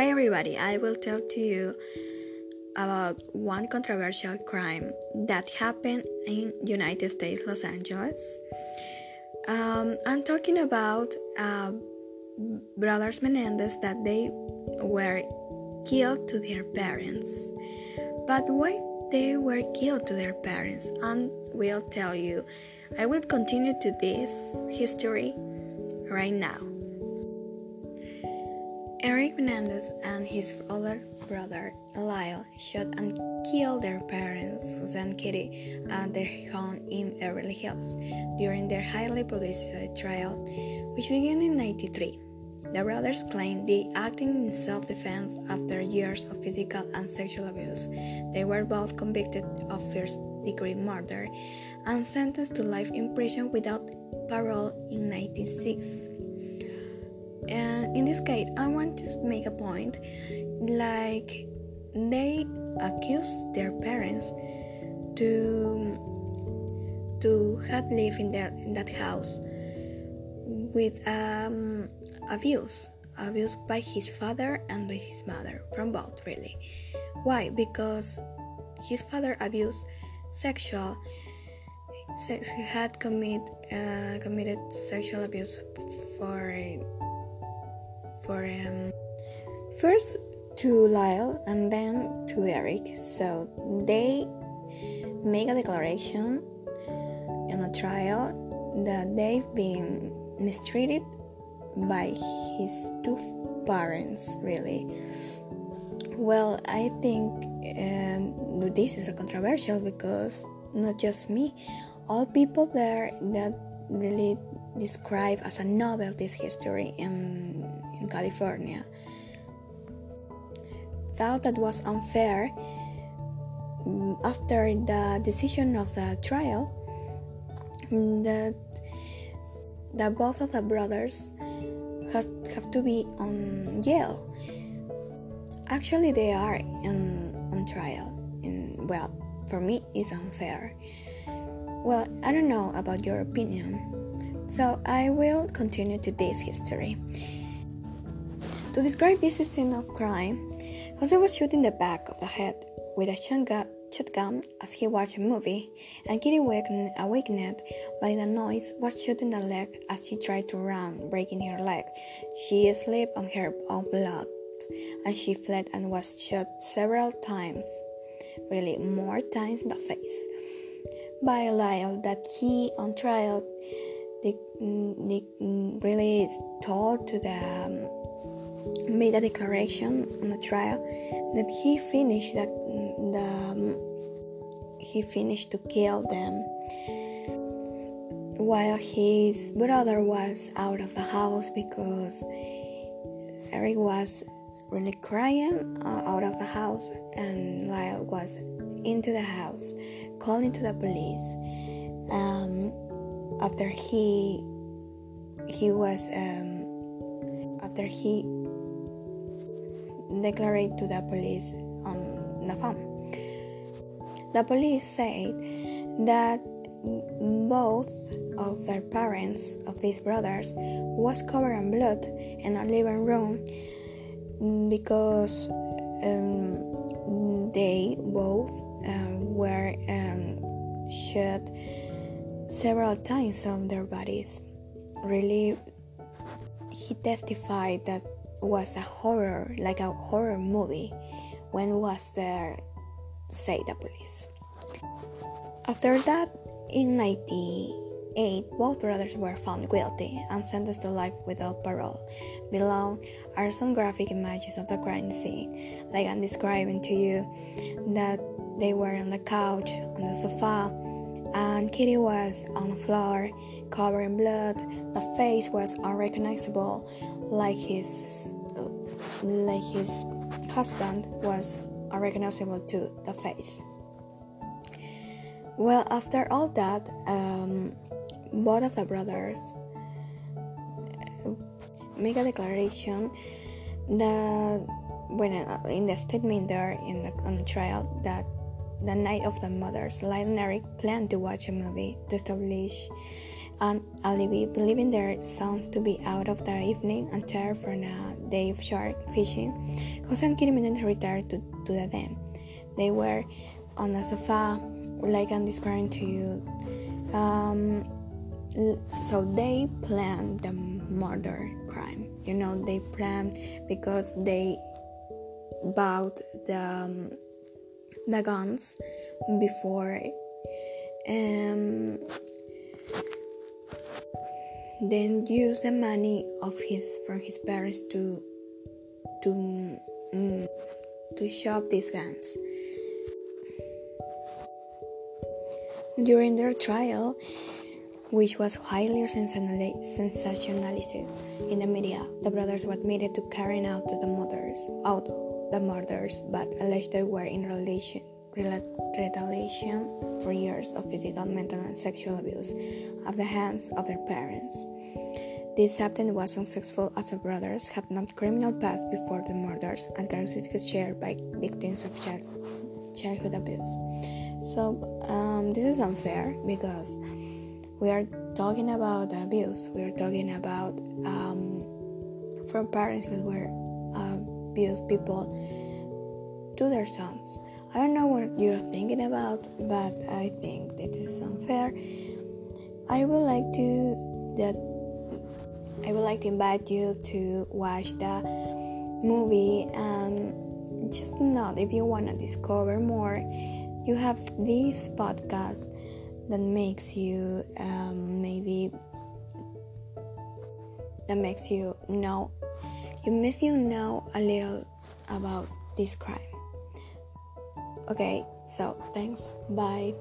Hi everybody, I will tell to you about one controversial crime that happened in United States, Los Angeles. Um, I'm talking about uh, brothers Menendez that they were killed to their parents. But why they were killed to their parents? I will tell you. I will continue to this history right now. Eric Menendez and his older brother Lyle shot and killed their parents, Jose and Kitty, at their home in Beverly Hills during their highly publicized trial, which began in 93. The brothers claimed they acted in self defense after years of physical and sexual abuse. They were both convicted of first degree murder and sentenced to life in prison without parole in 96 and in this case i want to make a point like they accused their parents to to have lived in their in that house with um, abuse abuse by his father and by his mother from both really. Why? Because his father abused sexual sex, had commit, uh, committed sexual abuse for for um, first to Lyle and then to Eric. So they make a declaration in a trial that they've been mistreated by his two parents, really. Well, I think uh, this is a controversial because not just me, all people there that really describe as a novel this history in in California. Thought that was unfair mm, after the decision of the trial that that both of the brothers has, have to be on jail. Actually, they are in, on trial. In well, for me, it's unfair. Well, I don't know about your opinion, so I will continue to this history. To describe this scene of crime, Jose was shot in the back of the head with a shotgun as he watched a movie, and Kitty awakened, awakened by the noise was shot in the leg as she tried to run, breaking her leg. She slipped on her own blood, and she fled and was shot several times, really more times in the face, by Lyle that he on trial really told to the um, made a declaration on the trial that he finished that the he finished to kill them while his brother was out of the house because Eric was really crying uh, out of the house and Lyle was into the house calling to the police. Um, after he he was um, after he declared to the police on the phone. The police said that both of their parents of these brothers was covered in blood in a living room because um, they both uh, were um, shot several times on their bodies. Really, he testified that was a horror, like a horror movie, when was there, say the police. After that, in 98, both brothers were found guilty and sentenced to life without parole. Below are some graphic images of the crime scene, like I'm describing to you that they were on the couch, on the sofa, and Kitty was on the floor, covered in blood. The face was unrecognizable, like his like his husband was unrecognizable to the face. Well, after all that, um, both of the brothers uh, make a declaration that when uh, in the statement there in the, on the trial that the night of the mothers, and Eric planned to watch a movie to establish an alibi, believing their sons to be out of the evening and tired from a day of shark fishing. Jose and Kitty retired to, to the den. They were on a sofa, like I'm describing to you. Um, so they planned the murder crime. You know, they planned because they bought the um, the guns before um, then use the money of his from his parents to to mm, to shop these guns. During their trial, which was highly sensationalized in the media, the brothers were admitted to carrying out the murders, out the murders, but alleged they were in relation retaliation for years of physical, mental, and sexual abuse at the hands of their parents. This attempt was unsuccessful as the brothers had no criminal past before the murders and characteristics shared by victims of child, childhood abuse. So, um, this is unfair because we are talking about abuse, we are talking about um, from parents that were uh, abused people to their sons. I don't know what you're thinking about, but I think that is unfair. I would like to that I would like to invite you to watch the movie and just not if you want to discover more you have this podcast that makes you um, maybe that makes you know you makes you know a little about this crime Okay, so thanks. Bye.